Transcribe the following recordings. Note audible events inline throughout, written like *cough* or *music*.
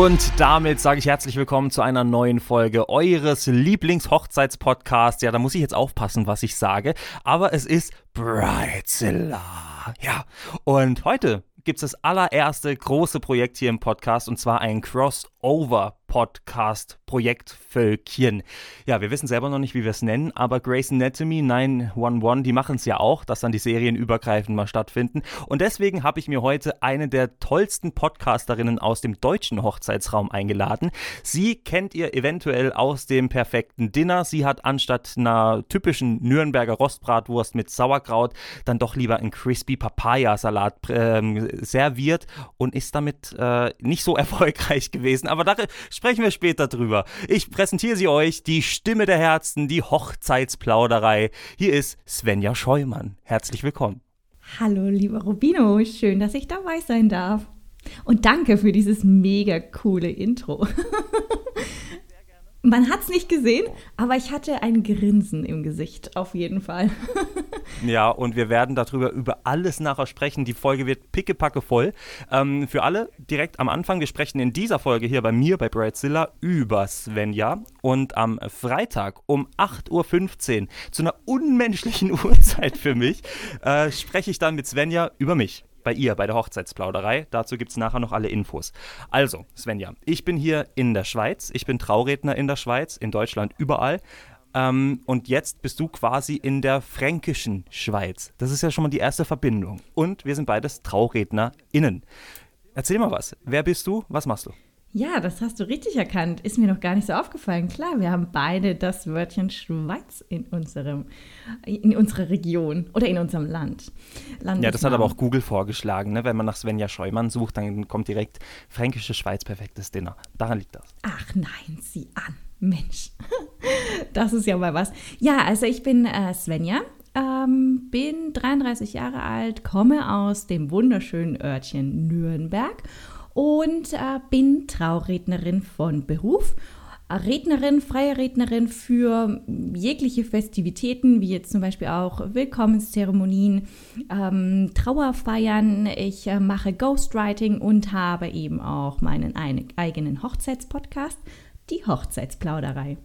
Und damit sage ich herzlich willkommen zu einer neuen Folge eures Lieblingshochzeitspodcasts. Ja, da muss ich jetzt aufpassen, was ich sage. Aber es ist Bridezilla. Ja, und heute gibt es das allererste große Projekt hier im Podcast und zwar ein Crossover Podcast-Projekt Völkchen. Ja, wir wissen selber noch nicht, wie wir es nennen, aber Grey's Anatomy 911, die machen es ja auch, dass dann die Serien übergreifend mal stattfinden. Und deswegen habe ich mir heute eine der tollsten Podcasterinnen aus dem deutschen Hochzeitsraum eingeladen. Sie kennt ihr eventuell aus dem perfekten Dinner. Sie hat anstatt einer typischen Nürnberger Rostbratwurst mit Sauerkraut dann doch lieber einen Crispy Papaya-Salat äh, serviert und ist damit äh, nicht so *laughs* erfolgreich gewesen. Aber da Sprechen wir später drüber. Ich präsentiere sie euch, die Stimme der Herzen, die Hochzeitsplauderei. Hier ist Svenja Scheumann. Herzlich willkommen. Hallo, lieber Rubino. Schön, dass ich dabei sein darf. Und danke für dieses mega coole Intro. *laughs* Man hat es nicht gesehen, aber ich hatte ein Grinsen im Gesicht, auf jeden Fall. *laughs* ja, und wir werden darüber über alles nachher sprechen. Die Folge wird pickepacke voll. Ähm, für alle direkt am Anfang, wir sprechen in dieser Folge hier bei mir, bei Brightzilla, über Svenja. Und am Freitag um 8.15 Uhr, zu einer unmenschlichen *laughs* Uhrzeit für mich, äh, spreche ich dann mit Svenja über mich bei ihr, bei der Hochzeitsplauderei. Dazu gibt es nachher noch alle Infos. Also, Svenja, ich bin hier in der Schweiz. Ich bin Trauredner in der Schweiz, in Deutschland überall. Ähm, und jetzt bist du quasi in der fränkischen Schweiz. Das ist ja schon mal die erste Verbindung. Und wir sind beides TraurednerInnen. Erzähl mal was. Wer bist du? Was machst du? Ja, das hast du richtig erkannt. Ist mir noch gar nicht so aufgefallen. Klar, wir haben beide das Wörtchen Schweiz in, unserem, in unserer Region oder in unserem Land. Ja, das hat aber auch Google vorgeschlagen. Ne? Wenn man nach Svenja Scheumann sucht, dann kommt direkt Fränkische Schweiz, perfektes Dinner. Daran liegt das. Ach nein, sieh an. Mensch, *laughs* das ist ja mal was. Ja, also ich bin äh, Svenja, ähm, bin 33 Jahre alt, komme aus dem wunderschönen Örtchen Nürnberg und äh, bin Traurednerin von Beruf. Rednerin, freie Rednerin für jegliche Festivitäten, wie jetzt zum Beispiel auch Willkommenszeremonien, ähm, Trauerfeiern. Ich äh, mache Ghostwriting und habe eben auch meinen eigenen Hochzeitspodcast, die Hochzeitsplauderei.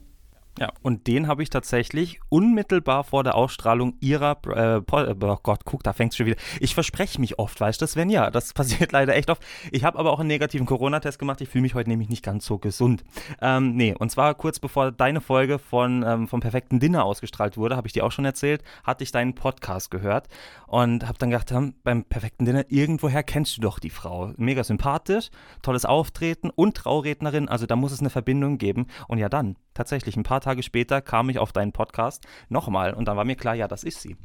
Ja, und den habe ich tatsächlich unmittelbar vor der Ausstrahlung ihrer, äh, oh Gott, guck, da fängt es schon wieder. Ich verspreche mich oft, weißt du, Sven? Ja, das passiert *laughs* leider echt oft. Ich habe aber auch einen negativen Corona-Test gemacht. Ich fühle mich heute nämlich nicht ganz so gesund. Ähm, nee, und zwar kurz bevor deine Folge von, ähm, vom perfekten Dinner ausgestrahlt wurde, habe ich dir auch schon erzählt, hatte ich deinen Podcast gehört und habe dann gedacht, hm, beim perfekten Dinner, irgendwoher kennst du doch die Frau. Mega sympathisch, tolles Auftreten und Traurednerin, also da muss es eine Verbindung geben. Und ja dann, tatsächlich, ein paar Tage später kam ich auf deinen Podcast nochmal und dann war mir klar, ja, das ist sie.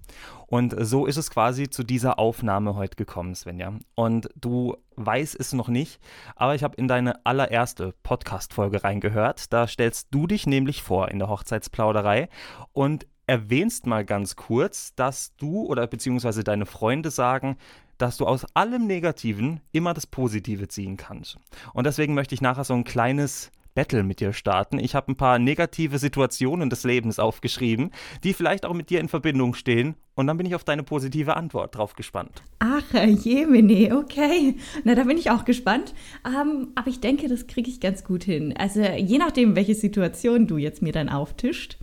Und so ist es quasi zu dieser Aufnahme heute gekommen, Svenja. Und du weißt es noch nicht, aber ich habe in deine allererste Podcast-Folge reingehört. Da stellst du dich nämlich vor in der Hochzeitsplauderei und erwähnst mal ganz kurz, dass du oder beziehungsweise deine Freunde sagen, dass du aus allem Negativen immer das Positive ziehen kannst. Und deswegen möchte ich nachher so ein kleines Battle mit dir starten. Ich habe ein paar negative Situationen des Lebens aufgeschrieben, die vielleicht auch mit dir in Verbindung stehen. Und dann bin ich auf deine positive Antwort drauf gespannt. Ach, Jemine, okay. Na, da bin ich auch gespannt. Ähm, aber ich denke, das kriege ich ganz gut hin. Also je nachdem, welche Situation du jetzt mir dann auftischt.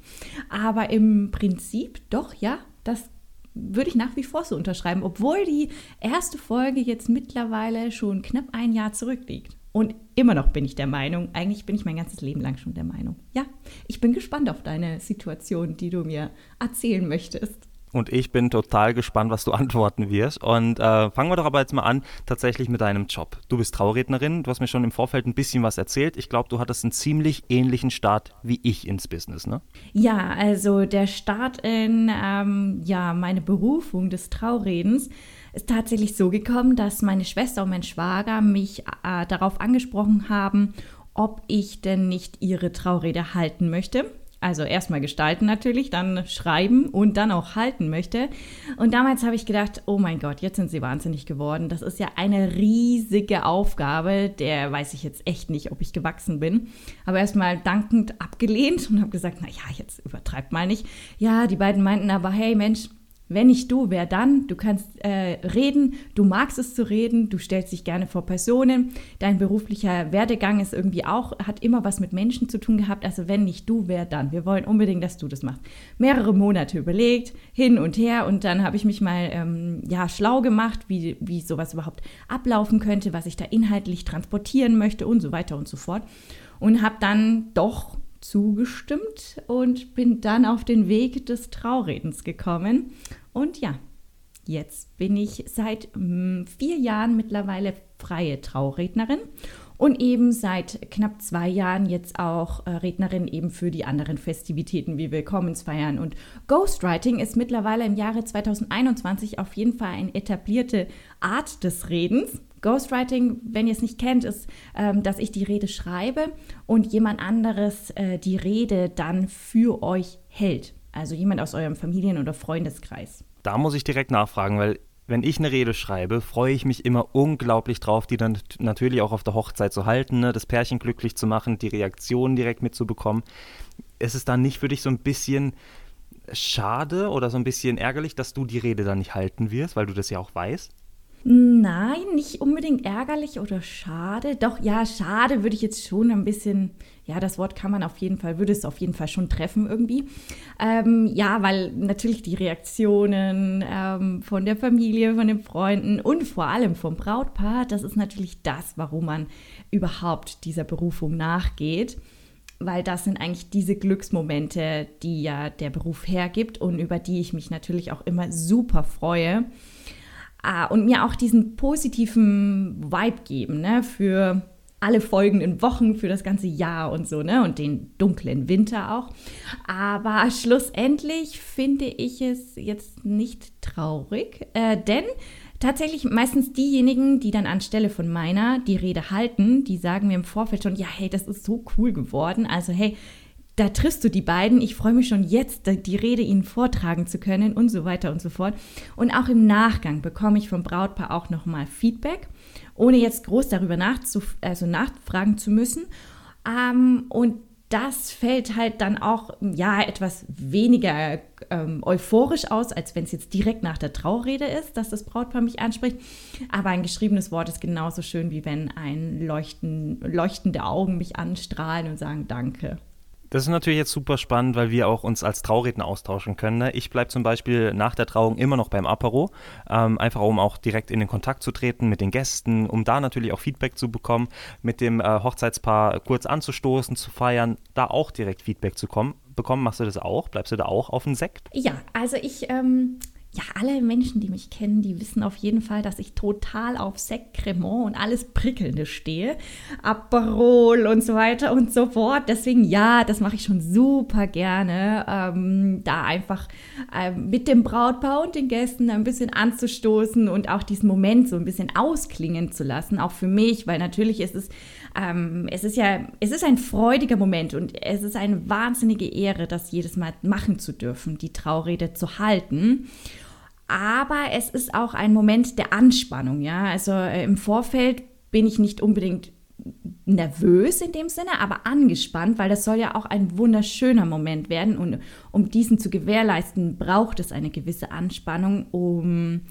Aber im Prinzip doch, ja, das würde ich nach wie vor so unterschreiben, obwohl die erste Folge jetzt mittlerweile schon knapp ein Jahr zurückliegt. Und immer noch bin ich der Meinung, eigentlich bin ich mein ganzes Leben lang schon der Meinung. Ja, ich bin gespannt auf deine Situation, die du mir erzählen möchtest. Und ich bin total gespannt, was du *laughs* antworten wirst. Und äh, fangen wir doch aber jetzt mal an, tatsächlich mit deinem Job. Du bist Traurednerin, du hast mir schon im Vorfeld ein bisschen was erzählt. Ich glaube, du hattest einen ziemlich ähnlichen Start wie ich ins Business, ne? Ja, also der Start in ähm, ja, meine Berufung des Trauredens ist tatsächlich so gekommen, dass meine Schwester und mein Schwager mich äh, darauf angesprochen haben, ob ich denn nicht ihre Traurede halten möchte. Also erstmal gestalten natürlich, dann schreiben und dann auch halten möchte. Und damals habe ich gedacht, oh mein Gott, jetzt sind sie wahnsinnig geworden. Das ist ja eine riesige Aufgabe, der weiß ich jetzt echt nicht, ob ich gewachsen bin. Aber erstmal dankend abgelehnt und habe gesagt, naja, jetzt übertreibt mal nicht. Ja, die beiden meinten aber, hey Mensch, Wenn nicht du, wer dann? Du kannst äh, reden, du magst es zu reden, du stellst dich gerne vor Personen. Dein beruflicher Werdegang ist irgendwie auch, hat immer was mit Menschen zu tun gehabt. Also wenn nicht du, wer dann? Wir wollen unbedingt, dass du das machst. Mehrere Monate überlegt, hin und her und dann habe ich mich mal ähm, ja, schlau gemacht, wie, wie sowas überhaupt ablaufen könnte, was ich da inhaltlich transportieren möchte und so weiter und so fort. Und habe dann doch zugestimmt und bin dann auf den Weg des Trauredens gekommen. Und ja, jetzt bin ich seit mm, vier Jahren mittlerweile freie Traurednerin und eben seit knapp zwei Jahren jetzt auch äh, Rednerin eben für die anderen Festivitäten wie Willkommensfeiern. Und Ghostwriting ist mittlerweile im Jahre 2021 auf jeden Fall eine etablierte Art des Redens. Ghostwriting, wenn ihr es nicht kennt, ist, ähm, dass ich die Rede schreibe und jemand anderes äh, die Rede dann für euch hält. Also jemand aus eurem Familien- oder Freundeskreis. Da muss ich direkt nachfragen, weil wenn ich eine Rede schreibe, freue ich mich immer unglaublich drauf, die dann natürlich auch auf der Hochzeit zu halten, ne? das Pärchen glücklich zu machen, die Reaktionen direkt mitzubekommen. Ist es dann nicht für dich so ein bisschen schade oder so ein bisschen ärgerlich, dass du die Rede dann nicht halten wirst, weil du das ja auch weißt? Nein, nicht unbedingt ärgerlich oder schade. Doch, ja, schade würde ich jetzt schon ein bisschen, ja, das Wort kann man auf jeden Fall, würde es auf jeden Fall schon treffen irgendwie. Ähm, ja, weil natürlich die Reaktionen ähm, von der Familie, von den Freunden und vor allem vom Brautpaar, das ist natürlich das, warum man überhaupt dieser Berufung nachgeht. Weil das sind eigentlich diese Glücksmomente, die ja der Beruf hergibt und über die ich mich natürlich auch immer super freue. Und mir auch diesen positiven Vibe geben, ne, für alle folgenden Wochen, für das ganze Jahr und so, ne, und den dunklen Winter auch. Aber schlussendlich finde ich es jetzt nicht traurig, äh, denn tatsächlich meistens diejenigen, die dann anstelle von meiner die Rede halten, die sagen mir im Vorfeld schon, ja, hey, das ist so cool geworden. Also, hey, da triffst du die beiden. Ich freue mich schon jetzt, die Rede ihnen vortragen zu können und so weiter und so fort. Und auch im Nachgang bekomme ich vom Brautpaar auch nochmal Feedback, ohne jetzt groß darüber also nachfragen zu müssen. Ähm, und das fällt halt dann auch ja etwas weniger ähm, euphorisch aus, als wenn es jetzt direkt nach der Traurede ist, dass das Brautpaar mich anspricht. Aber ein geschriebenes Wort ist genauso schön, wie wenn ein leuchten, leuchtende Augen mich anstrahlen und sagen Danke. Das ist natürlich jetzt super spannend, weil wir auch uns als Trauredner austauschen können. Ne? Ich bleibe zum Beispiel nach der Trauung immer noch beim Apero, ähm, einfach um auch direkt in den Kontakt zu treten mit den Gästen, um da natürlich auch Feedback zu bekommen, mit dem äh, Hochzeitspaar kurz anzustoßen, zu feiern, da auch direkt Feedback zu kommen, bekommen. Machst du das auch? Bleibst du da auch auf dem Sekt? Ja, also ich ähm, ja, alle Menschen, die mich kennen, die wissen auf jeden Fall, dass ich total auf Sekt und alles Prickelnde stehe. Aperol und so weiter und so fort. Deswegen, ja, das mache ich schon super gerne. Ähm, da einfach ähm, mit dem Brautpaar und den Gästen ein bisschen anzustoßen und auch diesen Moment so ein bisschen ausklingen zu lassen. Auch für mich, weil natürlich ist es, ähm, es ist ja, es ist ein freudiger Moment und es ist eine wahnsinnige Ehre, das jedes Mal machen zu dürfen, die Traurede zu halten aber es ist auch ein Moment der Anspannung, ja. Also äh, im Vorfeld bin ich nicht unbedingt nervös in dem Sinne, aber angespannt, weil das soll ja auch ein wunderschöner Moment werden und um diesen zu gewährleisten, braucht es eine gewisse Anspannung, um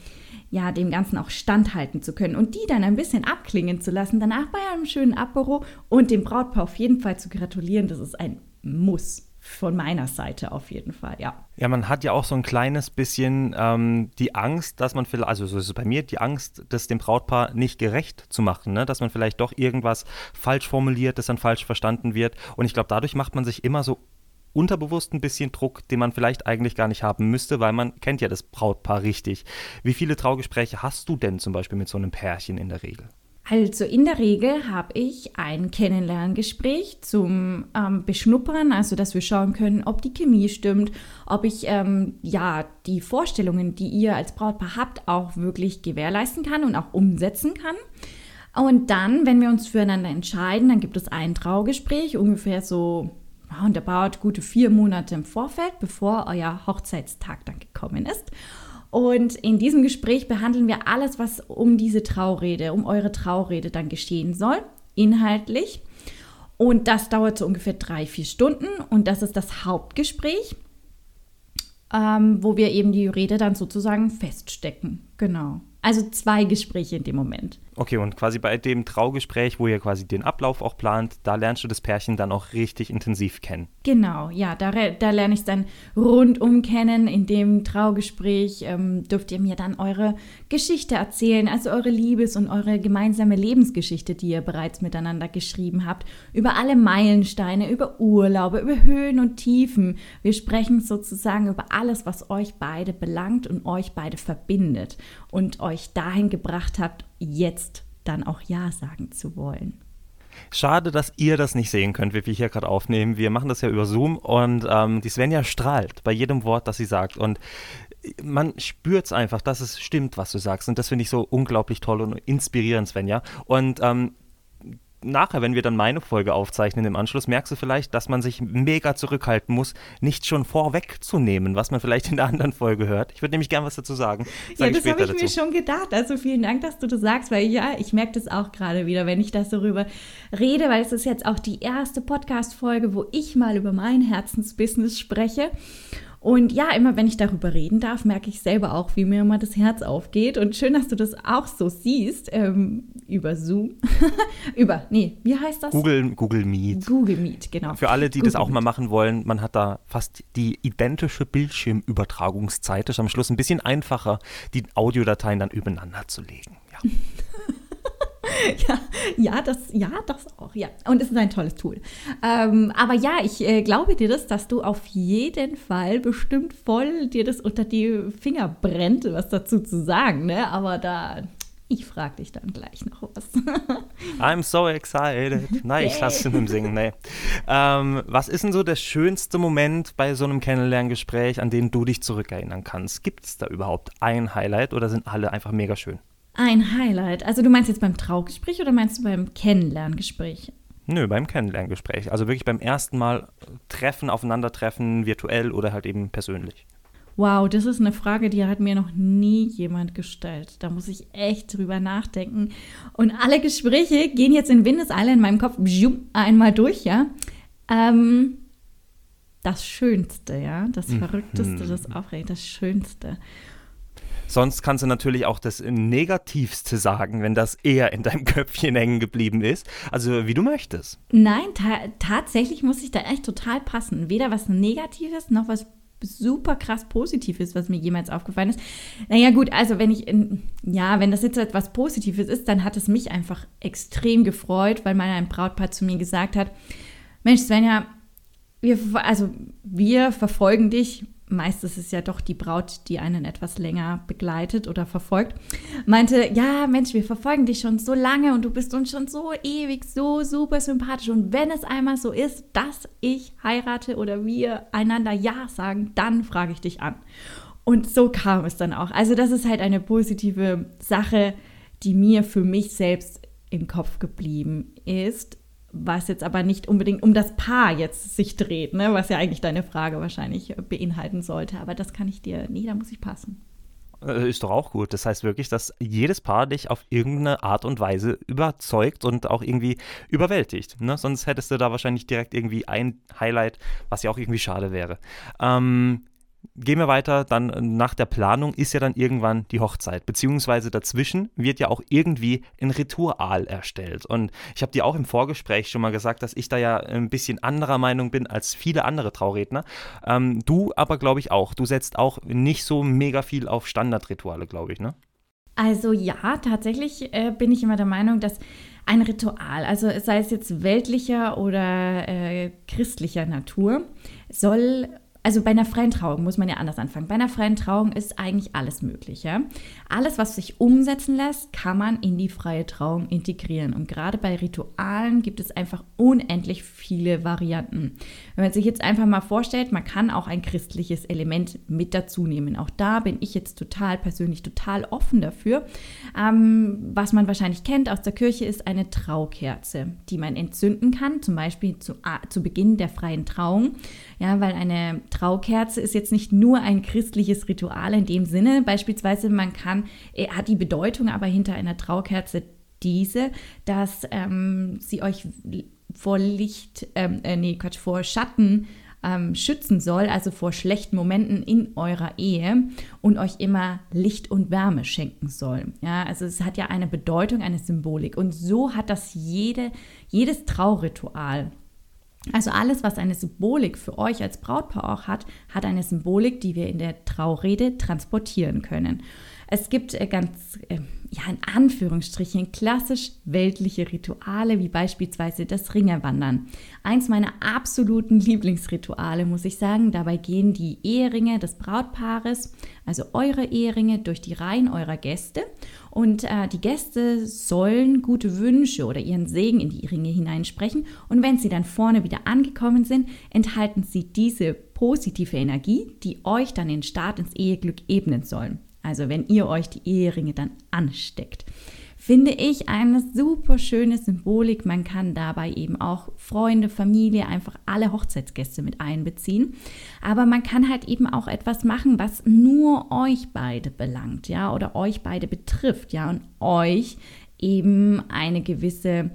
ja dem Ganzen auch standhalten zu können und die dann ein bisschen abklingen zu lassen, danach bei einem schönen Apero und dem Brautpaar auf jeden Fall zu gratulieren, das ist ein Muss von meiner Seite auf jeden Fall, ja. Ja, man hat ja auch so ein kleines bisschen ähm, die Angst, dass man vielleicht, also so ist es bei mir, die Angst, das dem Brautpaar nicht gerecht zu machen, ne? dass man vielleicht doch irgendwas falsch formuliert, das dann falsch verstanden wird. Und ich glaube, dadurch macht man sich immer so unterbewusst ein bisschen Druck, den man vielleicht eigentlich gar nicht haben müsste, weil man kennt ja das Brautpaar richtig. Wie viele Traugespräche hast du denn zum Beispiel mit so einem Pärchen in der Regel? Also in der Regel habe ich ein Kennenlerngespräch zum ähm, Beschnuppern, also dass wir schauen können, ob die Chemie stimmt, ob ich ähm, ja die Vorstellungen, die ihr als Brautpaar habt, auch wirklich gewährleisten kann und auch umsetzen kann. Und dann, wenn wir uns füreinander entscheiden, dann gibt es ein Traugespräch, ungefähr so roundabout gute vier Monate im Vorfeld, bevor euer Hochzeitstag dann gekommen ist. Und in diesem Gespräch behandeln wir alles, was um diese Traurede, um eure Traurede dann geschehen soll, inhaltlich. Und das dauert so ungefähr drei, vier Stunden und das ist das Hauptgespräch. ähm, wo wir eben die Rede dann sozusagen feststecken. Genau. Also zwei Gespräche in dem Moment. Okay, und quasi bei dem Traugespräch, wo ihr quasi den Ablauf auch plant, da lernst du das Pärchen dann auch richtig intensiv kennen. Genau, ja, da, da lerne ich es dann rundum kennen. In dem Traugespräch ähm, dürft ihr mir dann eure Geschichte erzählen, also eure Liebes- und eure gemeinsame Lebensgeschichte, die ihr bereits miteinander geschrieben habt, über alle Meilensteine, über Urlaube, über Höhen und Tiefen. Wir sprechen sozusagen über alles, was euch beide belangt und euch beide verbindet und euch dahin gebracht habt, jetzt dann auch Ja sagen zu wollen. Schade, dass ihr das nicht sehen könnt, wie wir hier gerade aufnehmen. Wir machen das ja über Zoom und ähm, die Svenja strahlt bei jedem Wort, das sie sagt. Und man spürt es einfach, dass es stimmt, was du sagst. Und das finde ich so unglaublich toll und inspirierend, Svenja. Und ähm, nachher, wenn wir dann meine Folge aufzeichnen im Anschluss, merkst du vielleicht, dass man sich mega zurückhalten muss, nicht schon vorwegzunehmen, was man vielleicht in der anderen Folge hört. Ich würde nämlich gern was dazu sagen. Sag ja, das habe ich dazu. mir schon gedacht. Also vielen Dank, dass du das sagst, weil ja, ich merke das auch gerade wieder, wenn ich das darüber rede, weil es ist jetzt auch die erste Podcast-Folge, wo ich mal über mein Herzensbusiness spreche. Und ja, immer wenn ich darüber reden darf, merke ich selber auch, wie mir immer das Herz aufgeht. Und schön, dass du das auch so siehst, ähm, über Zoom. *laughs* über, nee, wie heißt das? Google, Google Meet. Google Meet, genau. Für alle, die Google das auch mal machen wollen, man hat da fast die identische Bildschirmübertragungszeit. Das ist am Schluss ein bisschen einfacher, die Audiodateien dann übereinander zu legen. Ja. *laughs* *laughs* ja, ja, das, ja, das auch, ja. Und es ist ein tolles Tool. Ähm, aber ja, ich äh, glaube dir das, dass du auf jeden Fall bestimmt voll dir das unter die Finger brennt, was dazu zu sagen, ne? Aber da, ich frage dich dann gleich noch was. *laughs* I'm so excited. Nein, ich lasse es mit dem Singen. Nee. Ähm, was ist denn so der schönste Moment bei so einem Kennenlerngespräch, an den du dich zurückerinnern kannst? Gibt es da überhaupt ein Highlight oder sind alle einfach mega schön? Ein Highlight. Also du meinst jetzt beim Traugespräch oder meinst du beim Kennenlerngespräch? Nö, beim Kennenlerngespräch. Also wirklich beim ersten Mal treffen, aufeinandertreffen, virtuell oder halt eben persönlich. Wow, das ist eine Frage, die hat mir noch nie jemand gestellt. Da muss ich echt drüber nachdenken. Und alle Gespräche gehen jetzt in Windeseile in meinem Kopf einmal durch, ja. Ähm, das Schönste, ja. Das mhm. Verrückteste, das Aufregende, das Schönste. Sonst kannst du natürlich auch das Negativste sagen, wenn das eher in deinem *laughs* Köpfchen hängen geblieben ist. Also wie du möchtest. Nein, ta tatsächlich muss ich da echt total passen. Weder was Negatives noch was super krass Positives, was mir jemals aufgefallen ist. Naja, gut, also wenn ich, in, ja, wenn das jetzt etwas Positives ist, dann hat es mich einfach extrem gefreut, weil mal ein Brautpaar zu mir gesagt hat: Mensch, Svenja, wir, also wir verfolgen dich meist ist es ja doch die Braut, die einen etwas länger begleitet oder verfolgt, meinte, ja Mensch, wir verfolgen dich schon so lange und du bist uns schon so ewig, so super sympathisch. Und wenn es einmal so ist, dass ich heirate oder wir einander Ja sagen, dann frage ich dich an. Und so kam es dann auch. Also das ist halt eine positive Sache, die mir für mich selbst im Kopf geblieben ist was jetzt aber nicht unbedingt um das Paar jetzt sich dreht, ne? was ja eigentlich deine Frage wahrscheinlich beinhalten sollte. Aber das kann ich dir, nee, da muss ich passen. Äh, ist doch auch gut. Das heißt wirklich, dass jedes Paar dich auf irgendeine Art und Weise überzeugt und auch irgendwie überwältigt. Ne? Sonst hättest du da wahrscheinlich direkt irgendwie ein Highlight, was ja auch irgendwie schade wäre. Ähm, gehen wir weiter, dann äh, nach der Planung ist ja dann irgendwann die Hochzeit, beziehungsweise dazwischen wird ja auch irgendwie ein Ritual erstellt. Und ich habe dir auch im Vorgespräch schon mal gesagt, dass ich da ja ein bisschen anderer Meinung bin als viele andere Trauredner. Ähm, du aber, glaube ich, auch. Du setzt auch nicht so mega viel auf Standardrituale, glaube ich, ne? Also ja, tatsächlich äh, bin ich immer der Meinung, dass ein Ritual, also sei es jetzt weltlicher oder äh, christlicher Natur, soll also bei einer freien Trauung muss man ja anders anfangen. Bei einer freien Trauung ist eigentlich alles möglich. Ja? Alles, was sich umsetzen lässt, kann man in die freie Trauung integrieren. Und gerade bei Ritualen gibt es einfach unendlich viele Varianten. Wenn man sich jetzt einfach mal vorstellt, man kann auch ein christliches Element mit dazu nehmen. Auch da bin ich jetzt total persönlich total offen dafür. Ähm, was man wahrscheinlich kennt aus der Kirche ist eine Traukerze, die man entzünden kann, zum Beispiel zu, zu Beginn der freien Trauung. Ja, weil eine Traukerze ist jetzt nicht nur ein christliches Ritual in dem Sinne. Beispielsweise, man kann, hat die Bedeutung aber hinter einer Traukerze diese, dass ähm, sie euch vor Licht, ähm, äh, nee, Quatsch, vor Schatten ähm, schützen soll, also vor schlechten Momenten in eurer Ehe und euch immer Licht und Wärme schenken soll. Ja, also es hat ja eine Bedeutung, eine Symbolik. Und so hat das jede, jedes Trauritual. Also alles, was eine Symbolik für euch als Brautpaar auch hat, hat eine Symbolik, die wir in der Traurede transportieren können. Es gibt äh, ganz, äh, ja, in Anführungsstrichen klassisch weltliche Rituale, wie beispielsweise das Ringewandern. Eins meiner absoluten Lieblingsrituale, muss ich sagen. Dabei gehen die Eheringe des Brautpaares, also eure Eheringe, durch die Reihen eurer Gäste. Und äh, die Gäste sollen gute Wünsche oder ihren Segen in die Ringe hineinsprechen. Und wenn sie dann vorne wieder angekommen sind, enthalten sie diese positive Energie, die euch dann den Start ins Eheglück ebnen sollen also wenn ihr euch die Eheringe dann ansteckt. Finde ich eine super schöne Symbolik. Man kann dabei eben auch Freunde, Familie, einfach alle Hochzeitsgäste mit einbeziehen. Aber man kann halt eben auch etwas machen, was nur euch beide belangt, ja, oder euch beide betrifft, ja, und euch eben eine gewisse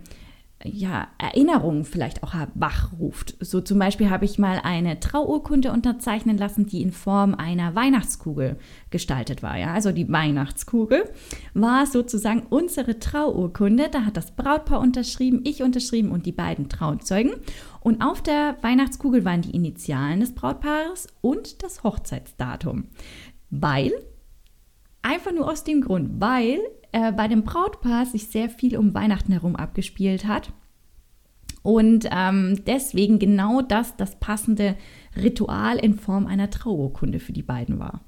ja, Erinnerungen vielleicht auch wachruft. So zum Beispiel habe ich mal eine Trauurkunde unterzeichnen lassen, die in Form einer Weihnachtskugel gestaltet war. Ja? Also die Weihnachtskugel war sozusagen unsere Trauurkunde. Da hat das Brautpaar unterschrieben, ich unterschrieben und die beiden Trauzeugen. Und auf der Weihnachtskugel waren die Initialen des Brautpaares und das Hochzeitsdatum. Weil, einfach nur aus dem Grund, weil äh, bei dem Brautpaar sich sehr viel um Weihnachten herum abgespielt hat. Und ähm, deswegen genau das das passende Ritual in Form einer Trauurkunde für die beiden war.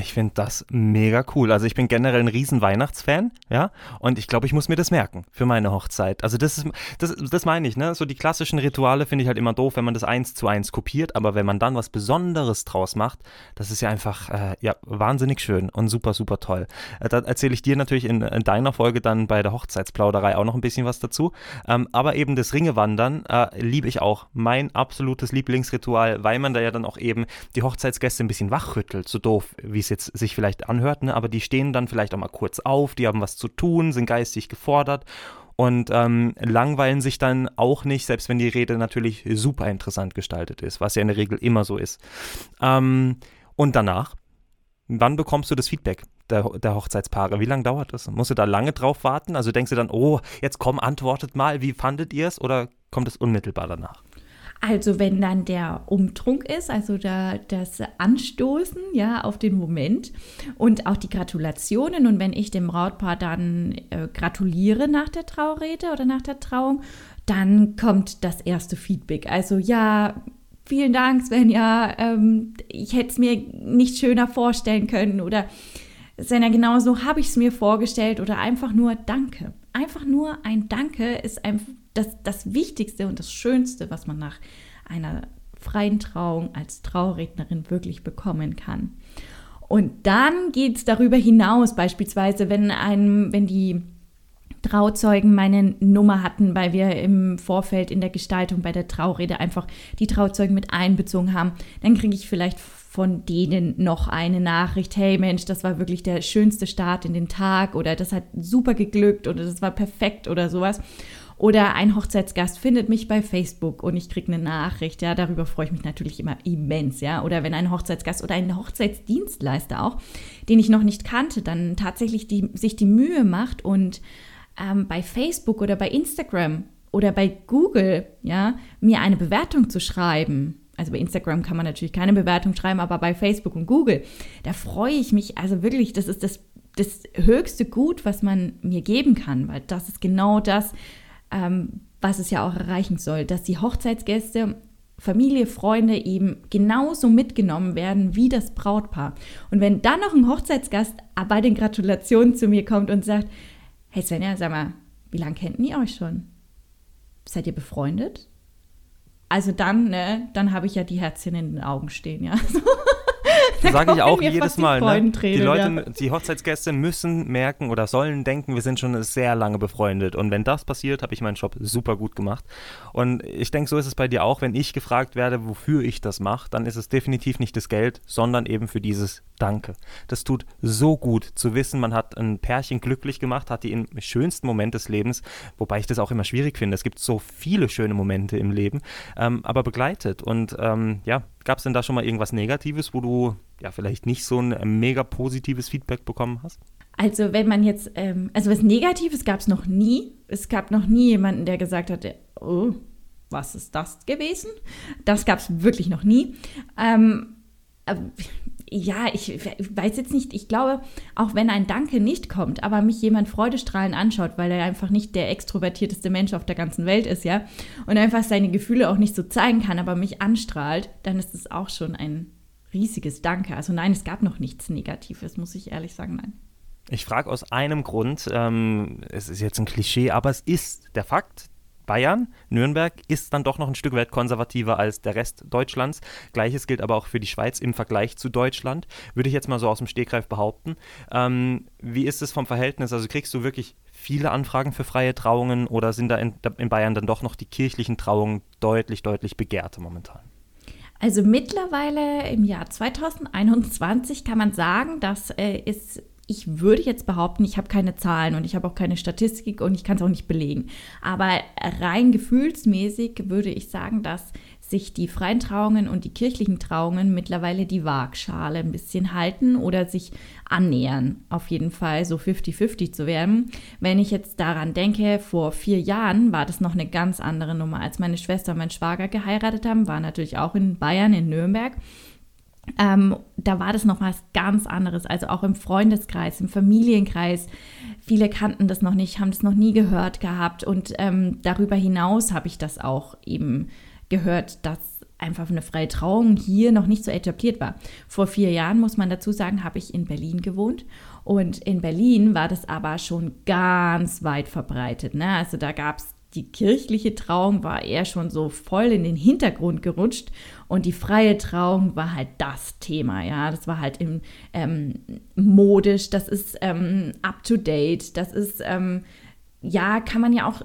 Ich finde das mega cool. Also ich bin generell ein riesen Weihnachtsfan, ja, und ich glaube, ich muss mir das merken für meine Hochzeit. Also das ist, das, das meine ich, ne? So die klassischen Rituale finde ich halt immer doof, wenn man das eins zu eins kopiert, aber wenn man dann was Besonderes draus macht, das ist ja einfach, äh, ja, wahnsinnig schön und super, super toll. Äh, da erzähle ich dir natürlich in, in, deiner Folge dann bei der Hochzeitsplauderei auch noch ein bisschen was dazu. Ähm, aber eben das Ringewandern äh, liebe ich auch. Mein absolutes Lieblingsritual, weil man da ja dann auch eben die Hochzeitsgäste ein bisschen wachrüttelt, so doof wie es jetzt sich vielleicht anhört, ne? aber die stehen dann vielleicht auch mal kurz auf, die haben was zu tun, sind geistig gefordert und ähm, langweilen sich dann auch nicht, selbst wenn die Rede natürlich super interessant gestaltet ist, was ja in der Regel immer so ist. Ähm, und danach, wann bekommst du das Feedback der, der Hochzeitspaare? Wie lange dauert das? Musst du da lange drauf warten? Also denkst du dann, oh, jetzt komm, antwortet mal, wie fandet ihr es? Oder kommt es unmittelbar danach? Also wenn dann der Umtrunk ist, also da, das Anstoßen ja auf den Moment und auch die Gratulationen und wenn ich dem Brautpaar dann äh, gratuliere nach der Traurede oder nach der Trauung, dann kommt das erste Feedback. Also ja, vielen Dank Svenja, ähm, ich hätte es mir nicht schöner vorstellen können oder Svenja, genau so habe ich es mir vorgestellt oder einfach nur Danke. Einfach nur ein Danke ist einfach das, das Wichtigste und das Schönste, was man nach einer freien Trauung als Traurednerin wirklich bekommen kann. Und dann geht es darüber hinaus, beispielsweise, wenn, einem, wenn die Trauzeugen meine Nummer hatten, weil wir im Vorfeld in der Gestaltung bei der Traurede einfach die Trauzeugen mit einbezogen haben, dann kriege ich vielleicht von denen noch eine Nachricht, hey Mensch, das war wirklich der schönste Start in den Tag oder das hat super geglückt oder das war perfekt oder sowas. Oder ein Hochzeitsgast findet mich bei Facebook und ich kriege eine Nachricht. Ja, darüber freue ich mich natürlich immer immens. Ja, oder wenn ein Hochzeitsgast oder ein Hochzeitsdienstleister auch, den ich noch nicht kannte, dann tatsächlich die, sich die Mühe macht und ähm, bei Facebook oder bei Instagram oder bei Google, ja, mir eine Bewertung zu schreiben. Also bei Instagram kann man natürlich keine Bewertung schreiben, aber bei Facebook und Google, da freue ich mich also wirklich, das ist das, das höchste Gut, was man mir geben kann, weil das ist genau das, ähm, was es ja auch erreichen soll, dass die Hochzeitsgäste Familie, Freunde eben genauso mitgenommen werden wie das Brautpaar. Und wenn dann noch ein Hochzeitsgast bei den Gratulationen zu mir kommt und sagt, hey Svenja, sag mal, wie lange kennt ihr euch schon? Seid ihr befreundet? Also dann, ne, dann habe ich ja die Herzchen in den Augen stehen, ja. *laughs* *laughs* Sage ich auch jedes Mal. Ne? Die, Leute, ja. die Hochzeitsgäste müssen merken oder sollen denken, wir sind schon sehr lange befreundet. Und wenn das passiert, habe ich meinen Job super gut gemacht. Und ich denke, so ist es bei dir auch. Wenn ich gefragt werde, wofür ich das mache, dann ist es definitiv nicht das Geld, sondern eben für dieses Danke. Das tut so gut zu wissen, man hat ein Pärchen glücklich gemacht, hat die im schönsten Moment des Lebens, wobei ich das auch immer schwierig finde. Es gibt so viele schöne Momente im Leben, ähm, aber begleitet. Und ähm, ja, gab es denn da schon mal irgendwas Negatives, wo du ja vielleicht nicht so ein mega positives Feedback bekommen hast? Also wenn man jetzt, ähm, also was Negatives gab es noch nie. Es gab noch nie jemanden, der gesagt hat, oh, was ist das gewesen? Das gab es wirklich noch nie. Ähm, äh, ja, ich weiß jetzt nicht, ich glaube, auch wenn ein Danke nicht kommt, aber mich jemand freudestrahlend anschaut, weil er einfach nicht der extrovertierteste Mensch auf der ganzen Welt ist, ja, und einfach seine Gefühle auch nicht so zeigen kann, aber mich anstrahlt, dann ist es auch schon ein riesiges Danke. Also nein, es gab noch nichts Negatives, muss ich ehrlich sagen, nein. Ich frage aus einem Grund, ähm, es ist jetzt ein Klischee, aber es ist der Fakt, Bayern, Nürnberg ist dann doch noch ein Stück weit konservativer als der Rest Deutschlands. Gleiches gilt aber auch für die Schweiz im Vergleich zu Deutschland, würde ich jetzt mal so aus dem Stegreif behaupten. Ähm, wie ist es vom Verhältnis? Also kriegst du wirklich viele Anfragen für freie Trauungen oder sind da in, in Bayern dann doch noch die kirchlichen Trauungen deutlich, deutlich begehrter momentan? Also mittlerweile im Jahr 2021 kann man sagen, dass äh, es ich würde jetzt behaupten, ich habe keine Zahlen und ich habe auch keine Statistik und ich kann es auch nicht belegen. Aber rein gefühlsmäßig würde ich sagen, dass sich die freien Trauungen und die kirchlichen Trauungen mittlerweile die Waagschale ein bisschen halten oder sich annähern, auf jeden Fall so 50-50 zu werden. Wenn ich jetzt daran denke, vor vier Jahren war das noch eine ganz andere Nummer. Als meine Schwester und mein Schwager geheiratet haben, war natürlich auch in Bayern, in Nürnberg. Ähm, da war das noch was ganz anderes, also auch im Freundeskreis, im Familienkreis. Viele kannten das noch nicht, haben das noch nie gehört gehabt und ähm, darüber hinaus habe ich das auch eben gehört, dass einfach eine freie Trauung hier noch nicht so etabliert war. Vor vier Jahren, muss man dazu sagen, habe ich in Berlin gewohnt und in Berlin war das aber schon ganz weit verbreitet. Ne? Also da gab es die kirchliche Trauung war eher schon so voll in den Hintergrund gerutscht und die freie Trauung war halt das Thema, ja. Das war halt im, ähm, modisch, das ist ähm, up to date, das ist, ähm, ja, kann man ja auch,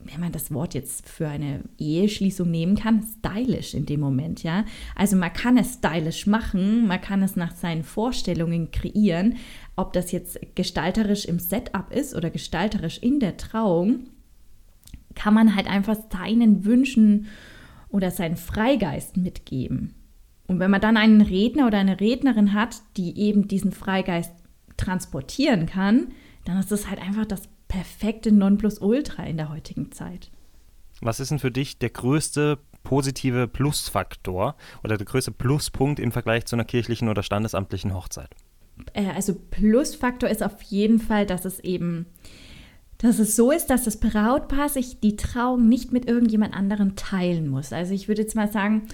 wenn man das Wort jetzt für eine Eheschließung nehmen kann, stylisch in dem Moment, ja. Also man kann es stylisch machen, man kann es nach seinen Vorstellungen kreieren, ob das jetzt gestalterisch im Setup ist oder gestalterisch in der Trauung kann man halt einfach seinen Wünschen oder seinen Freigeist mitgeben. Und wenn man dann einen Redner oder eine Rednerin hat, die eben diesen Freigeist transportieren kann, dann ist das halt einfach das perfekte Nonplusultra in der heutigen Zeit. Was ist denn für dich der größte positive Plusfaktor oder der größte Pluspunkt im Vergleich zu einer kirchlichen oder standesamtlichen Hochzeit? Äh, also Plusfaktor ist auf jeden Fall, dass es eben dass es so ist, dass das Brautpaar sich die Trauung nicht mit irgendjemand anderem teilen muss. Also ich würde jetzt mal sagen,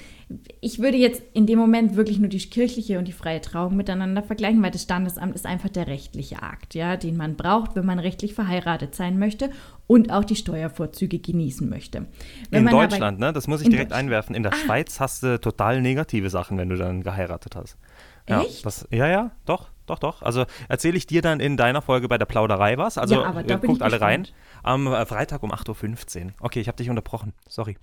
ich würde jetzt in dem Moment wirklich nur die kirchliche und die freie Trauung miteinander vergleichen, weil das Standesamt ist einfach der rechtliche Akt, ja, den man braucht, wenn man rechtlich verheiratet sein möchte und auch die Steuervorzüge genießen möchte. Wenn in Deutschland, ne? Das muss ich direkt einwerfen. In der ah. Schweiz hast du total negative Sachen, wenn du dann geheiratet hast. Ja, Echt? Das, ja, ja, doch. Doch, doch. Also erzähle ich dir dann in deiner Folge bei der Plauderei was. Also ja, aber da guckt alle rein. Am äh, Freitag um 8.15 Uhr. Okay, ich habe dich unterbrochen. Sorry.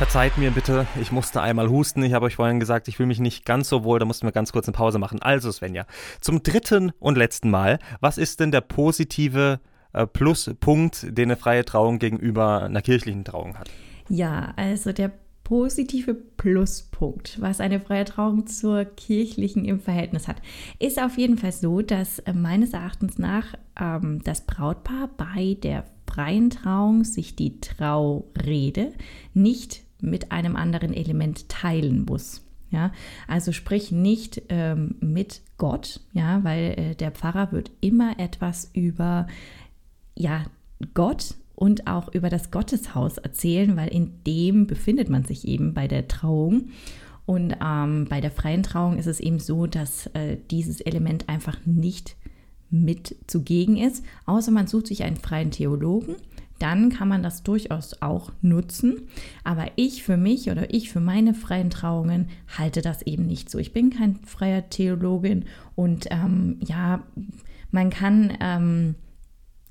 Verzeiht mir bitte, ich musste einmal husten. Ich habe euch vorhin gesagt, ich fühle mich nicht ganz so wohl, da mussten wir ganz kurz eine Pause machen. Also Svenja, zum dritten und letzten Mal, was ist denn der positive äh, Pluspunkt, den eine freie Trauung gegenüber einer kirchlichen Trauung hat? Ja, also der positive Pluspunkt, was eine freie Trauung zur kirchlichen im Verhältnis hat, ist auf jeden Fall so, dass äh, meines Erachtens nach ähm, das Brautpaar bei der freien Trauung sich die Traurede nicht mit einem anderen Element teilen muss. Ja, also sprich nicht ähm, mit Gott, ja, weil äh, der Pfarrer wird immer etwas über ja, Gott und auch über das Gotteshaus erzählen, weil in dem befindet man sich eben bei der Trauung. Und ähm, bei der freien Trauung ist es eben so, dass äh, dieses Element einfach nicht mit zugegen ist, außer man sucht sich einen freien Theologen, dann kann man das durchaus auch nutzen. Aber ich für mich oder ich für meine freien Trauungen halte das eben nicht so. Ich bin kein freier Theologin und ähm, ja, man kann ähm,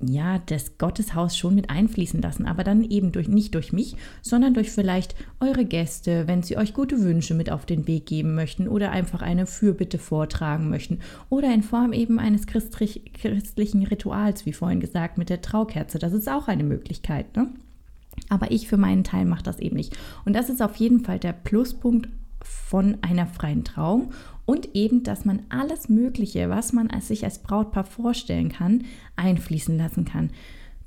ja, das Gotteshaus schon mit einfließen lassen, aber dann eben durch, nicht durch mich, sondern durch vielleicht eure Gäste, wenn sie euch gute Wünsche mit auf den Weg geben möchten oder einfach eine Fürbitte vortragen möchten oder in Form eben eines christlich, christlichen Rituals, wie vorhin gesagt, mit der Traukerze. Das ist auch eine Möglichkeit, ne? Aber ich für meinen Teil mache das eben nicht. Und das ist auf jeden Fall der Pluspunkt von einer freien Trauung und eben, dass man alles Mögliche, was man als sich als Brautpaar vorstellen kann, einfließen lassen kann.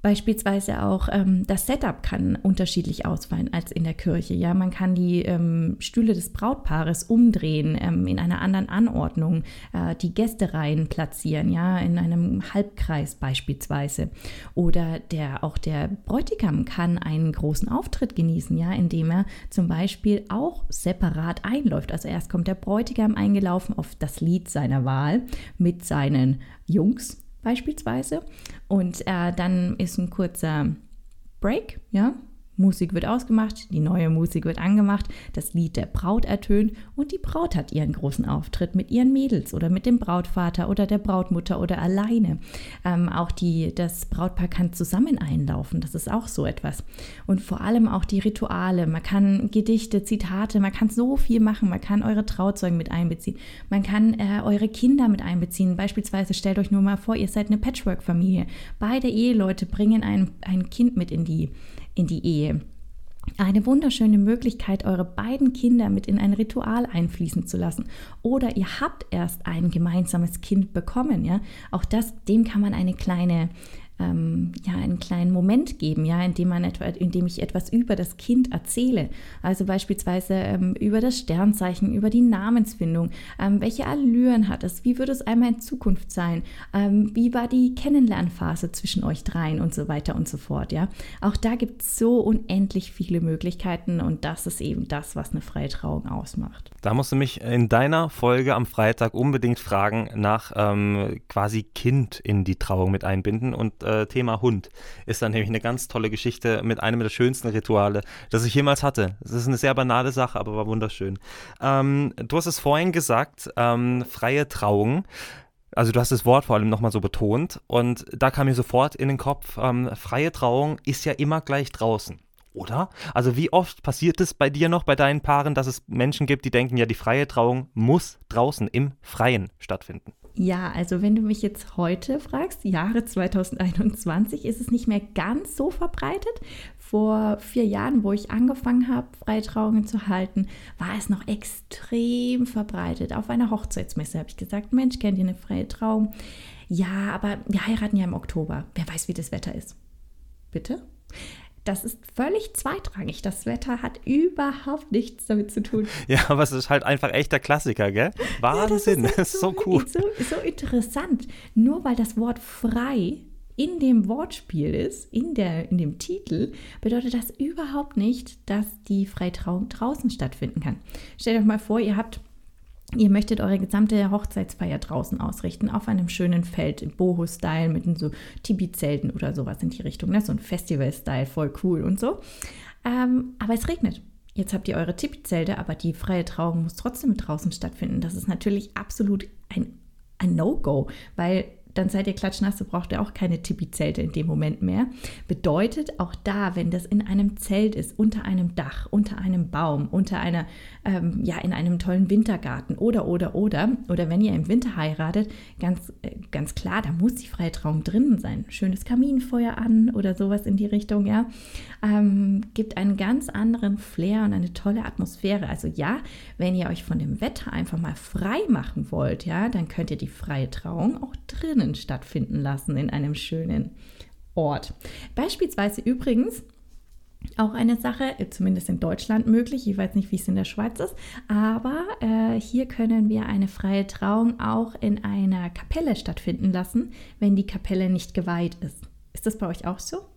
Beispielsweise auch ähm, das Setup kann unterschiedlich ausfallen als in der Kirche. Ja, man kann die ähm, Stühle des Brautpaares umdrehen, ähm, in einer anderen Anordnung, äh, die Gästereien platzieren, ja, in einem Halbkreis beispielsweise. Oder der auch der Bräutigam kann einen großen Auftritt genießen, ja, indem er zum Beispiel auch separat einläuft. Also erst kommt der Bräutigam eingelaufen auf das Lied seiner Wahl mit seinen Jungs beispielsweise. Und äh, dann ist ein kurzer Break, ja, Musik wird ausgemacht, die neue Musik wird angemacht, das Lied der Braut ertönt und die Braut hat ihren großen Auftritt mit ihren Mädels oder mit dem Brautvater oder der Brautmutter oder alleine. Ähm, auch die, das Brautpaar kann zusammen einlaufen, das ist auch so etwas. Und vor allem auch die Rituale, man kann Gedichte, Zitate, man kann so viel machen, man kann eure Trauzeugen mit einbeziehen, man kann äh, eure Kinder mit einbeziehen. Beispielsweise stellt euch nur mal vor, ihr seid eine Patchwork-Familie. Beide Eheleute bringen ein, ein Kind mit in die in die Ehe. Eine wunderschöne Möglichkeit, eure beiden Kinder mit in ein Ritual einfließen zu lassen. Oder ihr habt erst ein gemeinsames Kind bekommen, ja. Auch das, dem kann man eine kleine ähm, ja, einen kleinen Moment geben, ja, indem man etwa, indem ich etwas über das Kind erzähle. Also beispielsweise ähm, über das Sternzeichen, über die Namensfindung, ähm, welche Allüren hat es, wie wird es einmal in Zukunft sein, ähm, wie war die Kennenlernphase zwischen euch dreien und so weiter und so fort, ja. Auch da gibt es so unendlich viele Möglichkeiten und das ist eben das, was eine freie Trauung ausmacht. Da musst du mich in deiner Folge am Freitag unbedingt fragen nach ähm, quasi Kind in die Trauung mit einbinden und äh, Thema Hund ist dann nämlich eine ganz tolle Geschichte mit einem der schönsten Rituale, das ich jemals hatte. Es ist eine sehr banale Sache, aber war wunderschön. Ähm, du hast es vorhin gesagt, ähm, freie Trauung. Also du hast das Wort vor allem nochmal so betont und da kam mir sofort in den Kopf, ähm, freie Trauung ist ja immer gleich draußen. Oder? Also wie oft passiert es bei dir noch, bei deinen Paaren, dass es Menschen gibt, die denken, ja, die freie Trauung muss draußen im Freien stattfinden? Ja, also wenn du mich jetzt heute fragst, Jahre 2021, ist es nicht mehr ganz so verbreitet. Vor vier Jahren, wo ich angefangen habe, Freitrauungen zu halten, war es noch extrem verbreitet. Auf einer Hochzeitsmesse habe ich gesagt, Mensch, kennt ihr eine freie? Ja, aber wir heiraten ja im Oktober. Wer weiß, wie das Wetter ist. Bitte? Das ist völlig zweitrangig. Das Wetter hat überhaupt nichts damit zu tun. *laughs* Ja, aber es ist halt einfach echter Klassiker, gell? Wahnsinn, ja, das ist, *laughs* das ist so, cool. So, so interessant. Nur weil das Wort frei in dem Wortspiel ist, in, der, in dem Titel, bedeutet das überhaupt nicht, dass die Freitrauung draußen stattfinden kann. Stellt euch mal vor, ihr habt Ihr möchtet eure gesamte Hochzeitsfeier draußen ausrichten, auf einem schönen Feld, im Boho-Style, mit so Tibi-Zelten oder sowas in die Richtung, ne? so ein Festival-Style, voll cool und so. Ähm, aber es regnet. Jetzt habt ihr eure Tipi-Zelte, aber die freie Trauung muss trotzdem draußen stattfinden. Das ist natürlich absolut ein, ein No-Go, weil dann seid ihr klatschnass, da braucht ihr auch keine Tipi-Zelte in dem Moment mehr. Bedeutet auch da, wenn das in einem Zelt ist, unter einem Dach, unter einem Baum, unter einer, ähm, ja, in einem tollen Wintergarten oder, oder, oder, oder wenn ihr im Winter heiratet, ganz, äh, ganz klar, da muss die Freitraum drinnen sein. Schönes Kaminfeuer an oder sowas in die Richtung, ja. Ähm, gibt einen ganz anderen Flair und eine tolle Atmosphäre. Also ja, wenn ihr euch von dem Wetter einfach mal frei machen wollt, ja, dann könnt ihr die freie Trauung auch drinnen drinnen stattfinden lassen, in einem schönen Ort. Beispielsweise übrigens auch eine Sache, zumindest in Deutschland möglich, ich weiß nicht, wie es in der Schweiz ist, aber äh, hier können wir eine freie Trauung auch in einer Kapelle stattfinden lassen, wenn die Kapelle nicht geweiht ist. Ist das bei euch auch so?